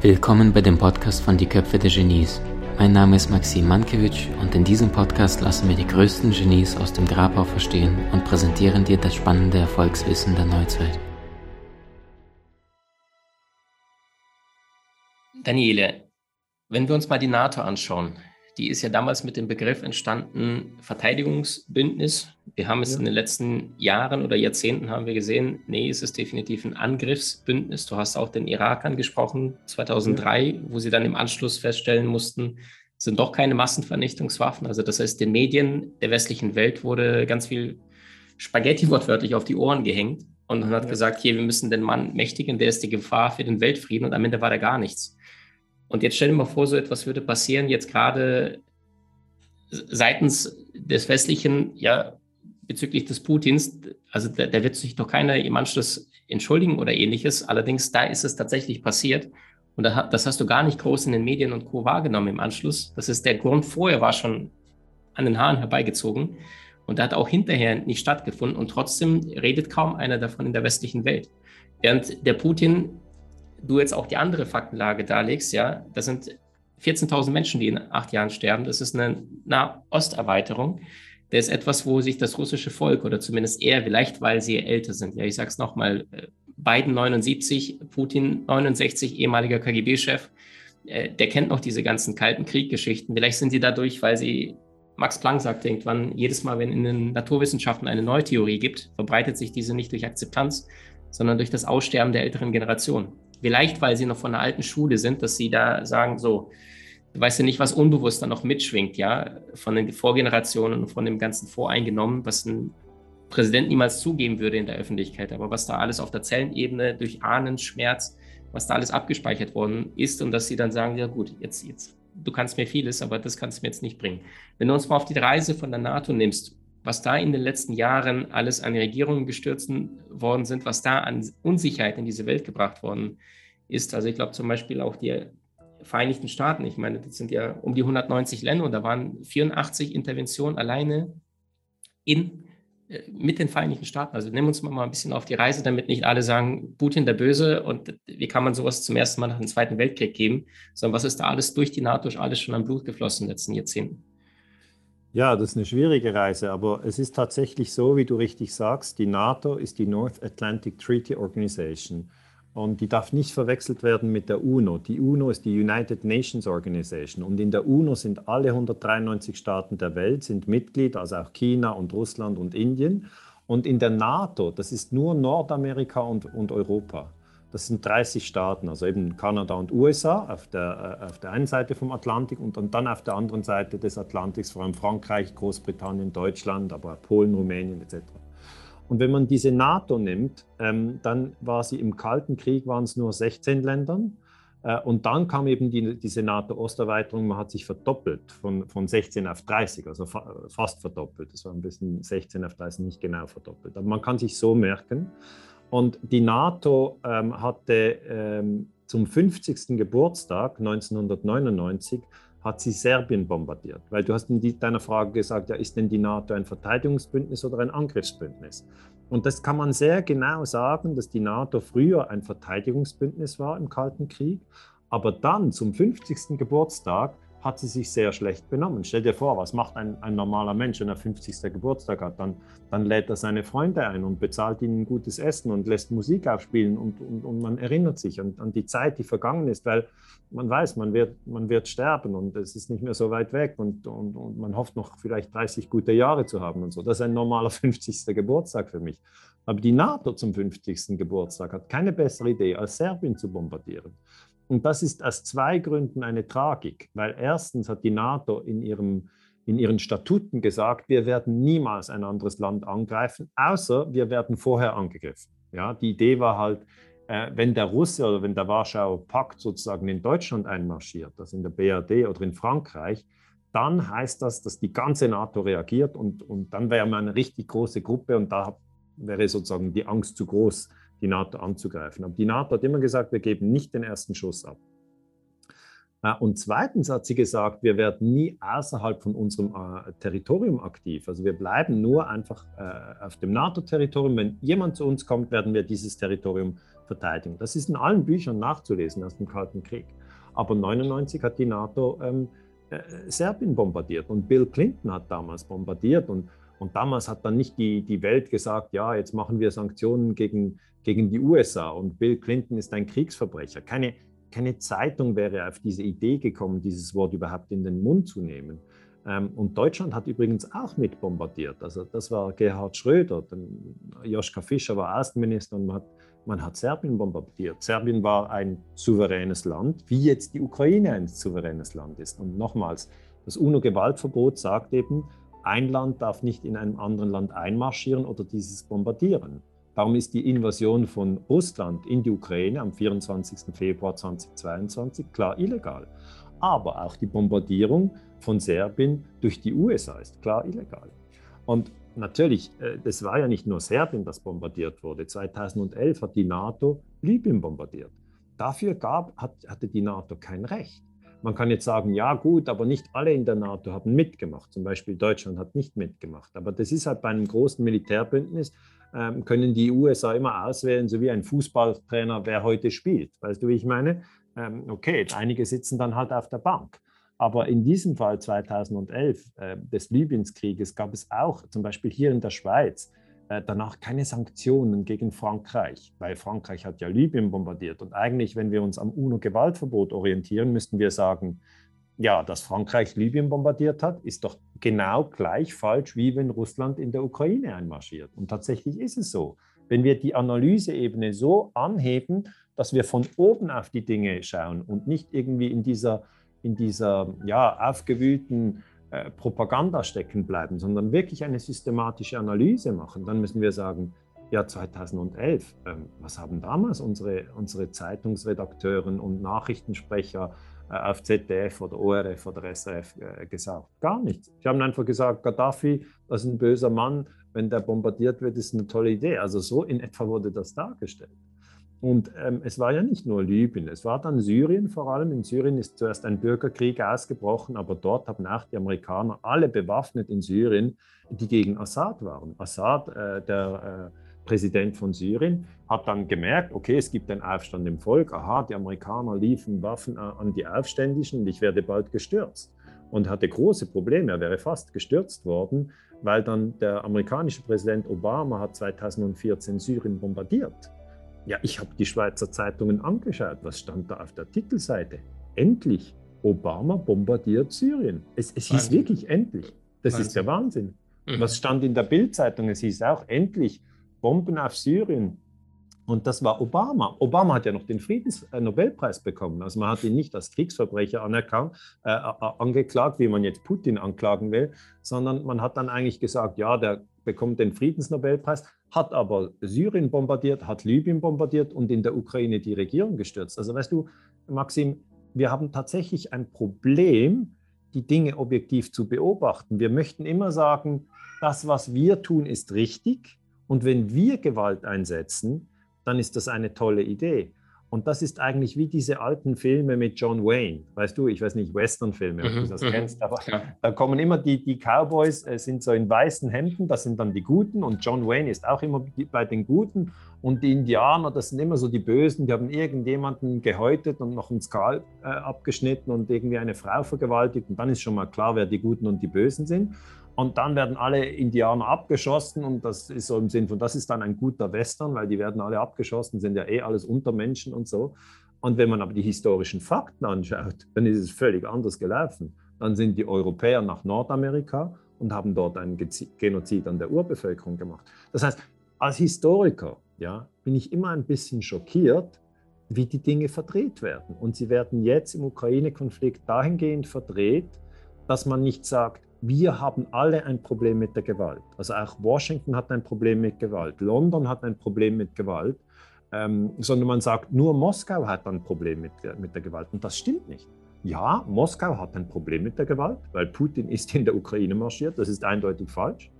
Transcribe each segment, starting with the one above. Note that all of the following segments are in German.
Willkommen bei dem Podcast von Die Köpfe der Genies. Mein Name ist Maxim Mankewitsch und in diesem Podcast lassen wir die größten Genies aus dem Grabau verstehen und präsentieren dir das spannende Erfolgswissen der Neuzeit. Daniele, wenn wir uns mal die NATO anschauen, die ist ja damals mit dem Begriff entstanden Verteidigungsbündnis. Wir haben es ja. in den letzten Jahren oder Jahrzehnten haben wir gesehen, nee, es ist definitiv ein Angriffsbündnis. Du hast auch den Irak angesprochen, 2003, ja. wo sie dann im Anschluss feststellen mussten, sind doch keine Massenvernichtungswaffen. Also das heißt, den Medien der westlichen Welt wurde ganz viel Spaghetti wortwörtlich auf die Ohren gehängt und man hat ja. gesagt, hier, wir müssen den Mann mächtigen, der ist die Gefahr für den Weltfrieden und am Ende war da gar nichts. Und jetzt stell dir mal vor, so etwas würde passieren, jetzt gerade seitens des Westlichen, ja, bezüglich des Putins, also da, da, wird sich doch keiner im Anschluss entschuldigen oder ähnliches. Allerdings, da ist es tatsächlich passiert. Und da, das hast du gar nicht groß in den Medien und Co. wahrgenommen im Anschluss. Das ist der Grund, vorher war schon an den Haaren herbeigezogen. Und da hat auch hinterher nicht stattgefunden. Und trotzdem redet kaum einer davon in der westlichen Welt. Während der Putin du jetzt auch die andere Faktenlage darlegst, ja, das sind 14.000 Menschen, die in acht Jahren sterben. Das ist eine Nahosterweiterung. Das ist etwas, wo sich das russische Volk oder zumindest er, vielleicht weil sie älter sind, ja, ich sage es nochmal, äh, Biden 79, Putin 69, ehemaliger KGB-Chef, äh, der kennt noch diese ganzen kalten Krieggeschichten. Vielleicht sind sie dadurch, weil sie, Max Planck sagt irgendwann, jedes Mal, wenn in den Naturwissenschaften eine neue Theorie gibt, verbreitet sich diese nicht durch Akzeptanz, sondern durch das Aussterben der älteren Generation. Vielleicht, weil sie noch von der alten Schule sind, dass sie da sagen, so, du weißt ja nicht, was unbewusst da noch mitschwingt, ja, von den Vorgenerationen und von dem ganzen Voreingenommen, was ein Präsident niemals zugeben würde in der Öffentlichkeit, aber was da alles auf der Zellenebene durch Ahnen, Schmerz, was da alles abgespeichert worden ist und dass sie dann sagen, ja gut, jetzt, jetzt, du kannst mir vieles, aber das kannst du mir jetzt nicht bringen. Wenn du uns mal auf die Reise von der NATO nimmst, was da in den letzten Jahren alles an Regierungen gestürzt worden sind, was da an Unsicherheit in diese Welt gebracht worden ist. Also ich glaube zum Beispiel auch die Vereinigten Staaten, ich meine, das sind ja um die 190 Länder und da waren 84 Interventionen alleine in, äh, mit den Vereinigten Staaten. Also nehmen wir uns mal ein bisschen auf die Reise, damit nicht alle sagen, Putin der Böse und wie kann man sowas zum ersten Mal nach dem Zweiten Weltkrieg geben, sondern was ist da alles durch die NATO, alles schon an Blut geflossen in den letzten Jahrzehnten. Ja, das ist eine schwierige Reise, aber es ist tatsächlich so, wie du richtig sagst, die NATO ist die North Atlantic Treaty Organization und die darf nicht verwechselt werden mit der UNO. Die UNO ist die United Nations Organization und in der UNO sind alle 193 Staaten der Welt sind Mitglied, also auch China und Russland und Indien. Und in der NATO, das ist nur Nordamerika und, und Europa. Das sind 30 Staaten, also eben Kanada und USA auf der, äh, auf der einen Seite vom Atlantik und, und dann auf der anderen Seite des Atlantiks, vor allem Frankreich, Großbritannien, Deutschland, aber Polen, Rumänien etc. Und wenn man diese NATO nimmt, ähm, dann war sie im Kalten Krieg, waren es nur 16 Ländern. Äh, und dann kam eben die, diese NATO-Osterweiterung, man hat sich verdoppelt von, von 16 auf 30, also fa fast verdoppelt. Das war ein bisschen 16 auf 30, nicht genau verdoppelt. Aber man kann sich so merken. Und die NATO ähm, hatte ähm, zum 50. Geburtstag 1999 hat sie Serbien bombardiert. Weil du hast in deiner Frage gesagt, ja, ist denn die NATO ein Verteidigungsbündnis oder ein Angriffsbündnis? Und das kann man sehr genau sagen, dass die NATO früher ein Verteidigungsbündnis war im Kalten Krieg, aber dann zum 50. Geburtstag hat sie sich sehr schlecht benommen. Stell dir vor, was macht ein, ein normaler Mensch, wenn er 50. Geburtstag hat? Dann, dann lädt er seine Freunde ein und bezahlt ihnen gutes Essen und lässt Musik aufspielen und, und, und man erinnert sich an, an, die Zeit, die vergangen ist, weil man weiß, man wird, man wird sterben und es ist nicht mehr so weit weg und, und, und man hofft noch vielleicht 30 gute Jahre zu haben und so. Das ist ein normaler 50. Geburtstag für mich. Aber die NATO zum 50. Geburtstag hat keine bessere Idee, als Serbien zu bombardieren. Und das ist aus zwei Gründen eine Tragik, weil erstens hat die NATO in, ihrem, in ihren Statuten gesagt, wir werden niemals ein anderes Land angreifen, außer wir werden vorher angegriffen. Ja, die Idee war halt, äh, wenn der Russe oder wenn der Warschauer Pakt sozusagen in Deutschland einmarschiert, also in der BRD oder in Frankreich, dann heißt das, dass die ganze NATO reagiert und, und dann wäre man eine richtig große Gruppe und da wäre sozusagen die Angst zu groß, die NATO anzugreifen. Aber die NATO hat immer gesagt, wir geben nicht den ersten Schuss ab. Äh, und zweitens hat sie gesagt, wir werden nie außerhalb von unserem äh, Territorium aktiv. Also wir bleiben nur einfach äh, auf dem NATO-Territorium. Wenn jemand zu uns kommt, werden wir dieses Territorium verteidigen. Das ist in allen Büchern nachzulesen aus dem Kalten Krieg. Aber 1999 hat die NATO ähm, äh, Serbien bombardiert und Bill Clinton hat damals bombardiert und, und damals hat dann nicht die, die Welt gesagt, ja, jetzt machen wir Sanktionen gegen, gegen die USA und Bill Clinton ist ein Kriegsverbrecher. Keine, keine Zeitung wäre auf diese Idee gekommen, dieses Wort überhaupt in den Mund zu nehmen. Ähm, und Deutschland hat übrigens auch mit bombardiert. Also das war Gerhard Schröder, Joschka Fischer war Außenminister und man hat man hat Serbien bombardiert. Serbien war ein souveränes Land, wie jetzt die Ukraine ein souveränes Land ist. Und nochmals, das UNO-Gewaltverbot sagt eben, ein Land darf nicht in einem anderen Land einmarschieren oder dieses bombardieren. Darum ist die Invasion von Russland in die Ukraine am 24. Februar 2022 klar illegal. Aber auch die Bombardierung von Serbien durch die USA ist klar illegal. Und natürlich, äh, das war ja nicht nur Serbien, das bombardiert wurde. 2011 hat die NATO Libyen bombardiert. Dafür gab, hat, hatte die NATO kein Recht. Man kann jetzt sagen, ja gut, aber nicht alle in der NATO haben mitgemacht. Zum Beispiel Deutschland hat nicht mitgemacht. Aber das ist halt bei einem großen Militärbündnis, ähm, können die USA immer auswählen, so wie ein Fußballtrainer, wer heute spielt. Weißt du, wie ich meine? Ähm, okay, einige sitzen dann halt auf der Bank. Aber in diesem Fall 2011 äh, des Libyenskrieges gab es auch zum Beispiel hier in der Schweiz danach keine Sanktionen gegen Frankreich, weil Frankreich hat ja Libyen bombardiert. Und eigentlich, wenn wir uns am UNO-Gewaltverbot orientieren, müssten wir sagen, ja, dass Frankreich Libyen bombardiert hat, ist doch genau gleich falsch, wie wenn Russland in der Ukraine einmarschiert. Und tatsächlich ist es so. Wenn wir die Analyseebene so anheben, dass wir von oben auf die Dinge schauen und nicht irgendwie in dieser in dieser ja, aufgewühlten äh, Propaganda stecken bleiben, sondern wirklich eine systematische Analyse machen, dann müssen wir sagen, ja, 2011, ähm, was haben damals unsere, unsere Zeitungsredakteuren und Nachrichtensprecher äh, auf ZDF oder ORF oder SRF äh, gesagt? Gar nichts. Sie haben einfach gesagt, Gaddafi, das ist ein böser Mann, wenn der bombardiert wird, ist eine tolle Idee. Also so in etwa wurde das dargestellt. Und ähm, es war ja nicht nur Libyen, es war dann Syrien vor allem. In Syrien ist zuerst ein Bürgerkrieg ausgebrochen, aber dort haben auch die Amerikaner alle bewaffnet in Syrien, die gegen Assad waren. Assad, äh, der äh, Präsident von Syrien, hat dann gemerkt, okay, es gibt einen Aufstand im Volk, aha, die Amerikaner liefen Waffen an die Aufständischen und ich werde bald gestürzt. Und hatte große Probleme, er wäre fast gestürzt worden, weil dann der amerikanische Präsident Obama hat 2014 Syrien bombardiert ja, ich habe die Schweizer Zeitungen angeschaut. Was stand da auf der Titelseite? Endlich, Obama bombardiert Syrien. Es, es hieß wirklich endlich. Das Wahnsinn. ist der Wahnsinn. Mhm. Was stand in der Bildzeitung? Es hieß auch endlich Bomben auf Syrien. Und das war Obama. Obama hat ja noch den Friedensnobelpreis bekommen. Also man hat ihn nicht als Kriegsverbrecher anerkannt, äh, angeklagt, wie man jetzt Putin anklagen will, sondern man hat dann eigentlich gesagt, ja, der bekommt den Friedensnobelpreis, hat aber Syrien bombardiert, hat Libyen bombardiert und in der Ukraine die Regierung gestürzt. Also weißt du, Maxim, wir haben tatsächlich ein Problem, die Dinge objektiv zu beobachten. Wir möchten immer sagen, das, was wir tun, ist richtig. Und wenn wir Gewalt einsetzen, dann ist das eine tolle Idee. Und das ist eigentlich wie diese alten Filme mit John Wayne. Weißt du, ich weiß nicht, Western-Filme, ob mhm, du das mhm. kennst, aber da kommen immer die, die Cowboys, äh, sind so in weißen Hemden, das sind dann die Guten und John Wayne ist auch immer bei den Guten und die Indianer, das sind immer so die Bösen, die haben irgendjemanden gehäutet und noch ein Skal äh, abgeschnitten und irgendwie eine Frau vergewaltigt und dann ist schon mal klar, wer die Guten und die Bösen sind. Und dann werden alle Indianer abgeschossen und das ist so im Sinn von, das ist dann ein guter Western, weil die werden alle abgeschossen, sind ja eh alles Untermenschen und so. Und wenn man aber die historischen Fakten anschaut, dann ist es völlig anders gelaufen. Dann sind die Europäer nach Nordamerika und haben dort einen Genozid an der Urbevölkerung gemacht. Das heißt, als Historiker ja, bin ich immer ein bisschen schockiert, wie die Dinge verdreht werden. Und sie werden jetzt im Ukraine-Konflikt dahingehend verdreht, dass man nicht sagt, wir haben alle ein Problem mit der Gewalt. Also auch Washington hat ein Problem mit Gewalt, London hat ein Problem mit Gewalt, ähm, sondern man sagt, nur Moskau hat ein Problem mit, mit der Gewalt. Und das stimmt nicht. Ja, Moskau hat ein Problem mit der Gewalt, weil Putin ist in der Ukraine marschiert, das ist eindeutig falsch.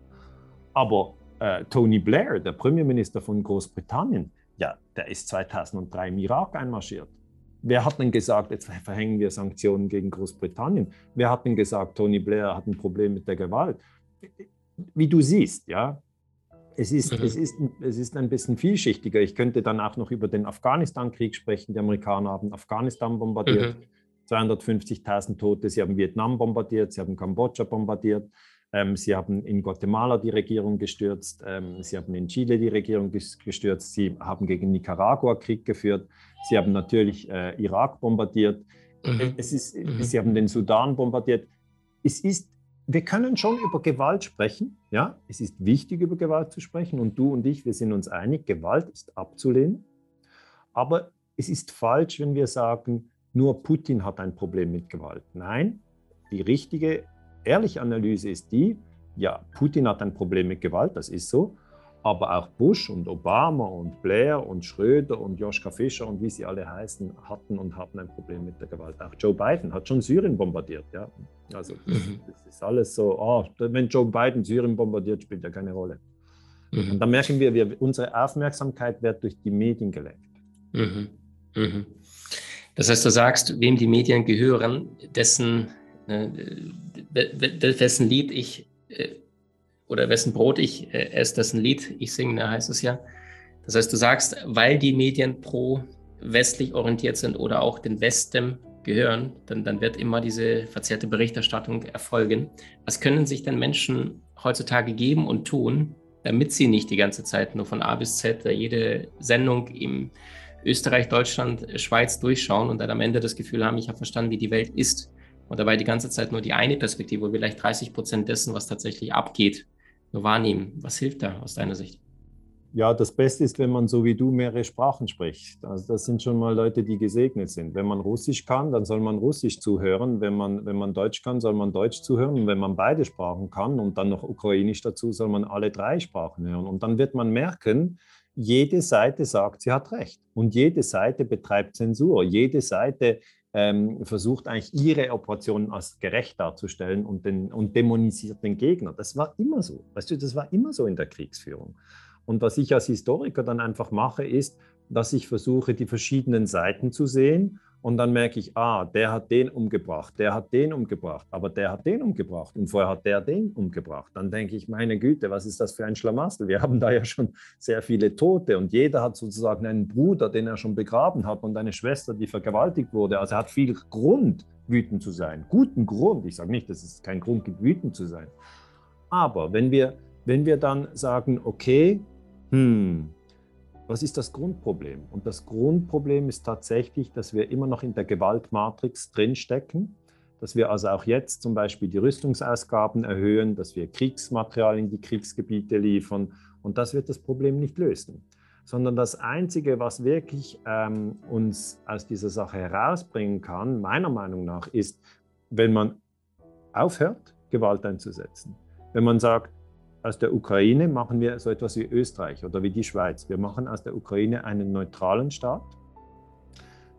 Aber äh, Tony Blair, der Premierminister von Großbritannien, ja, der ist 2003 im Irak einmarschiert. Wer hat denn gesagt, jetzt verhängen wir Sanktionen gegen Großbritannien? Wer hat denn gesagt, Tony Blair hat ein Problem mit der Gewalt? Wie du siehst, ja, es ist, mhm. es, ist, es ist ein bisschen vielschichtiger. Ich könnte dann auch noch über den Afghanistan-Krieg sprechen. Die Amerikaner haben Afghanistan bombardiert. Mhm. 250.000 Tote. Sie haben Vietnam bombardiert, sie haben Kambodscha bombardiert, sie haben in Guatemala die Regierung gestürzt, ähm, sie haben in Chile die Regierung gestürzt, sie haben gegen Nicaragua Krieg geführt, sie haben natürlich äh, Irak bombardiert, mhm. es ist, mhm. sie haben den Sudan bombardiert. Es ist, wir können schon über Gewalt sprechen, ja, es ist wichtig über Gewalt zu sprechen und du und ich, wir sind uns einig, Gewalt ist abzulehnen, aber es ist falsch, wenn wir sagen, nur Putin hat ein Problem mit Gewalt. Nein, die richtige, ehrliche Analyse ist die, ja, Putin hat ein Problem mit Gewalt, das ist so, aber auch Bush und Obama und Blair und Schröder und Joschka Fischer und wie sie alle heißen, hatten und haben ein Problem mit der Gewalt. Auch Joe Biden hat schon Syrien bombardiert. Ja? Also das, mhm. das ist alles so, oh, wenn Joe Biden Syrien bombardiert, spielt ja keine Rolle. Mhm. Und da merken wir, wir, unsere Aufmerksamkeit wird durch die Medien gelenkt. Mhm. Mhm. Das heißt, du sagst, wem die Medien gehören, dessen, äh, dessen Lied ich äh, oder wessen Brot ich äh, esse, dessen Lied ich singe, da heißt es ja. Das heißt, du sagst, weil die Medien pro westlich orientiert sind oder auch den Westen gehören, dann, dann wird immer diese verzerrte Berichterstattung erfolgen. Was können sich denn Menschen heutzutage geben und tun, damit sie nicht die ganze Zeit nur von A bis Z jede Sendung im Österreich, Deutschland, Schweiz durchschauen und dann am Ende das Gefühl haben, ich habe verstanden, wie die Welt ist. Und dabei die ganze Zeit nur die eine Perspektive, vielleicht 30 Prozent dessen, was tatsächlich abgeht, nur wahrnehmen. Was hilft da aus deiner Sicht? Ja, das Beste ist, wenn man so wie du mehrere Sprachen spricht. Also das sind schon mal Leute, die gesegnet sind. Wenn man Russisch kann, dann soll man Russisch zuhören. Wenn man, wenn man Deutsch kann, soll man Deutsch zuhören. Und wenn man beide Sprachen kann und dann noch Ukrainisch dazu, soll man alle drei Sprachen hören. Und dann wird man merken, jede Seite sagt, sie hat recht. Und jede Seite betreibt Zensur. Jede Seite ähm, versucht eigentlich ihre Operationen als gerecht darzustellen und, den, und dämonisiert den Gegner. Das war immer so. Weißt du, das war immer so in der Kriegsführung. Und was ich als Historiker dann einfach mache, ist, dass ich versuche, die verschiedenen Seiten zu sehen und dann merke ich, ah, der hat den umgebracht, der hat den umgebracht, aber der hat den umgebracht und vorher hat der den umgebracht. Dann denke ich, meine Güte, was ist das für ein Schlamassel? Wir haben da ja schon sehr viele Tote und jeder hat sozusagen einen Bruder, den er schon begraben hat und eine Schwester, die vergewaltigt wurde. Also er hat viel Grund, wütend zu sein. Guten Grund. Ich sage nicht, dass es keinen Grund gibt, wütend zu sein. Aber wenn wir, wenn wir dann sagen, okay, hm, was ist das Grundproblem? Und das Grundproblem ist tatsächlich, dass wir immer noch in der Gewaltmatrix drinstecken, dass wir also auch jetzt zum Beispiel die Rüstungsausgaben erhöhen, dass wir Kriegsmaterial in die Kriegsgebiete liefern und das wird das Problem nicht lösen. Sondern das Einzige, was wirklich ähm, uns aus dieser Sache herausbringen kann, meiner Meinung nach, ist, wenn man aufhört, Gewalt einzusetzen. Wenn man sagt, aus der Ukraine machen wir so etwas wie Österreich oder wie die Schweiz. Wir machen aus der Ukraine einen neutralen Staat.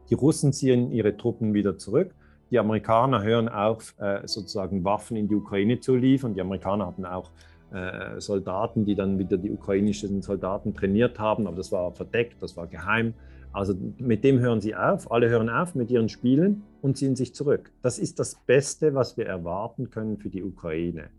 Die Russen ziehen ihre Truppen wieder zurück. Die Amerikaner hören auf, äh, sozusagen Waffen in die Ukraine zu liefern. Die Amerikaner hatten auch äh, Soldaten, die dann wieder die ukrainischen Soldaten trainiert haben, aber das war verdeckt, das war geheim. Also mit dem hören sie auf, alle hören auf mit ihren Spielen und ziehen sich zurück. Das ist das Beste, was wir erwarten können für die Ukraine.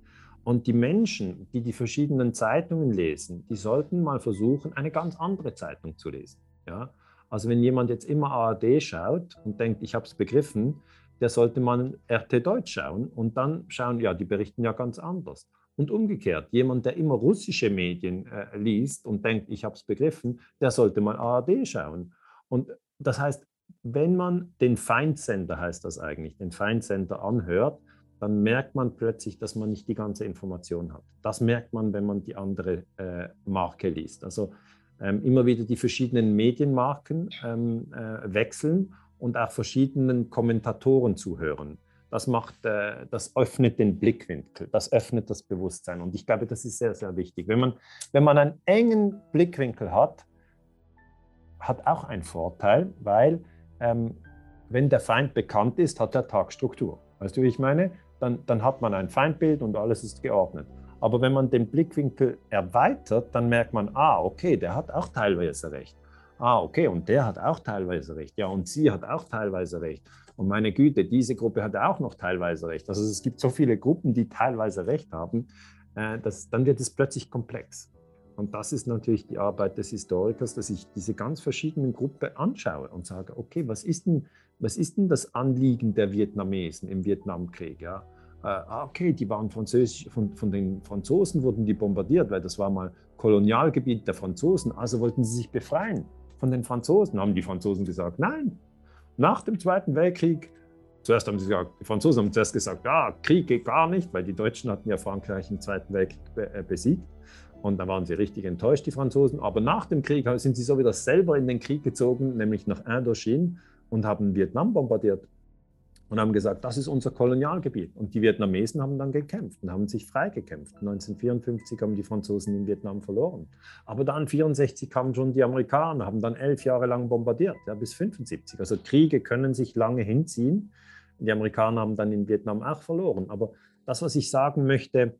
Und die Menschen, die die verschiedenen Zeitungen lesen, die sollten mal versuchen, eine ganz andere Zeitung zu lesen. Ja? Also wenn jemand jetzt immer ARD schaut und denkt, ich habe es begriffen, der sollte mal RT Deutsch schauen und dann schauen, ja, die berichten ja ganz anders. Und umgekehrt, jemand, der immer russische Medien äh, liest und denkt, ich habe es begriffen, der sollte mal ARD schauen. Und das heißt, wenn man den Feindsender, heißt das eigentlich, den Feindsender anhört, dann merkt man plötzlich, dass man nicht die ganze Information hat. Das merkt man, wenn man die andere äh, Marke liest. Also ähm, immer wieder die verschiedenen Medienmarken ähm, äh, wechseln und auch verschiedenen Kommentatoren zuhören. Das macht, äh, das öffnet den Blickwinkel, das öffnet das Bewusstsein. Und ich glaube, das ist sehr, sehr wichtig. Wenn man, wenn man einen engen Blickwinkel hat, hat auch einen Vorteil, weil ähm, wenn der Feind bekannt ist, hat der Tag Struktur. Weißt du, wie ich meine? Dann, dann hat man ein Feindbild und alles ist geordnet. Aber wenn man den Blickwinkel erweitert, dann merkt man, ah, okay, der hat auch teilweise recht. Ah, okay, und der hat auch teilweise recht. Ja, und sie hat auch teilweise recht. Und meine Güte, diese Gruppe hat auch noch teilweise recht. Also es gibt so viele Gruppen, die teilweise recht haben, äh, dass, dann wird es plötzlich komplex. Und das ist natürlich die Arbeit des Historikers, dass ich diese ganz verschiedenen Gruppen anschaue und sage, okay, was ist denn, was ist denn das Anliegen der Vietnamesen im Vietnamkrieg? Ja? Äh, ah, okay, die waren französisch, von, von den Franzosen wurden die bombardiert, weil das war mal Kolonialgebiet der Franzosen, also wollten sie sich befreien von den Franzosen. Haben die Franzosen gesagt, nein. Nach dem Zweiten Weltkrieg, zuerst haben sie gesagt, die Franzosen haben zuerst gesagt, ja, Krieg geht gar nicht, weil die Deutschen hatten ja Frankreich im Zweiten Weltkrieg äh, besiegt. Und da waren sie richtig enttäuscht, die Franzosen. Aber nach dem Krieg sind sie so wieder selber in den Krieg gezogen, nämlich nach Indochine und haben Vietnam bombardiert und haben gesagt, das ist unser Kolonialgebiet. Und die Vietnamesen haben dann gekämpft und haben sich freigekämpft. 1954 haben die Franzosen in Vietnam verloren. Aber dann 1964 kamen schon die Amerikaner, haben dann elf Jahre lang bombardiert, ja, bis 1975. Also Kriege können sich lange hinziehen. Die Amerikaner haben dann in Vietnam auch verloren. Aber das, was ich sagen möchte,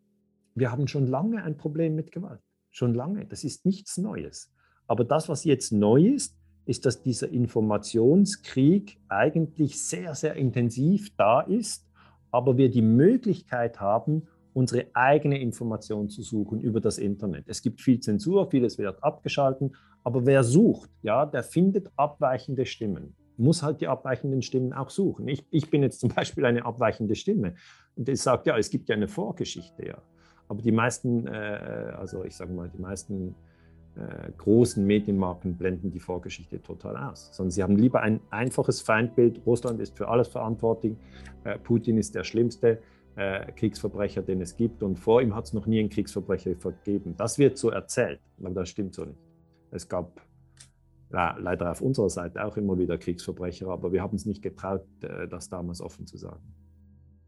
wir haben schon lange ein Problem mit Gewalt. Schon lange. Das ist nichts Neues. Aber das, was jetzt neu ist, ist, dass dieser Informationskrieg eigentlich sehr, sehr intensiv da ist, aber wir die Möglichkeit haben, unsere eigene Information zu suchen über das Internet. Es gibt viel Zensur, vieles wird abgeschalten, aber wer sucht, ja, der findet abweichende Stimmen. Muss halt die abweichenden Stimmen auch suchen. Ich, ich bin jetzt zum Beispiel eine abweichende Stimme und ich sage, ja, es gibt ja eine Vorgeschichte, ja. Aber die meisten, äh, also ich sage mal, die meisten äh, großen Medienmarken blenden die Vorgeschichte total aus. Sondern sie haben lieber ein einfaches Feindbild. Russland ist für alles verantwortlich. Äh, Putin ist der schlimmste Kriegsverbrecher, den es gibt. Und vor ihm hat es noch nie einen Kriegsverbrecher vergeben. Das wird so erzählt, aber das stimmt so nicht. Es gab leider auf unserer Seite auch immer wieder Kriegsverbrecher, aber wir haben es nicht getraut, das damals offen zu sagen.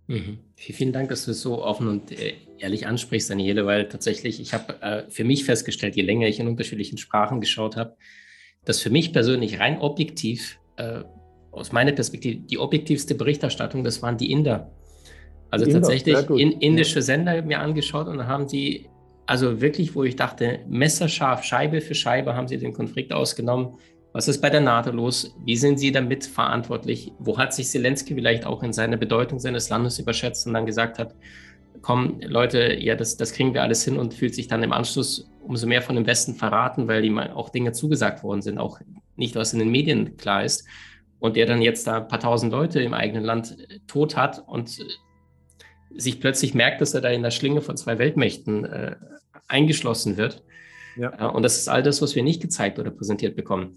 Mhm. Vielen Dank, dass du es so offen und äh, ehrlich ansprichst, Daniele, weil tatsächlich, ich habe äh, für mich festgestellt, je länger ich in unterschiedlichen Sprachen geschaut habe, dass für mich persönlich rein objektiv, äh, aus meiner Perspektive, die objektivste Berichterstattung, das waren die Inder. Also die tatsächlich Inder, in, indische Sender mir angeschaut und haben die, also wirklich, wo ich dachte, messerscharf, Scheibe für Scheibe haben sie den Konflikt ausgenommen, was ist bei der NATO los? Wie sind Sie damit verantwortlich? Wo hat sich Zelensky vielleicht auch in seiner Bedeutung seines Landes überschätzt und dann gesagt hat, komm, Leute, ja, das, das kriegen wir alles hin und fühlt sich dann im Anschluss umso mehr von dem Westen verraten, weil ihm auch Dinge zugesagt worden sind, auch nicht, was in den Medien klar ist. Und der dann jetzt da ein paar tausend Leute im eigenen Land äh, tot hat und äh, sich plötzlich merkt, dass er da in der Schlinge von zwei Weltmächten äh, eingeschlossen wird. Ja. Äh, und das ist all das, was wir nicht gezeigt oder präsentiert bekommen.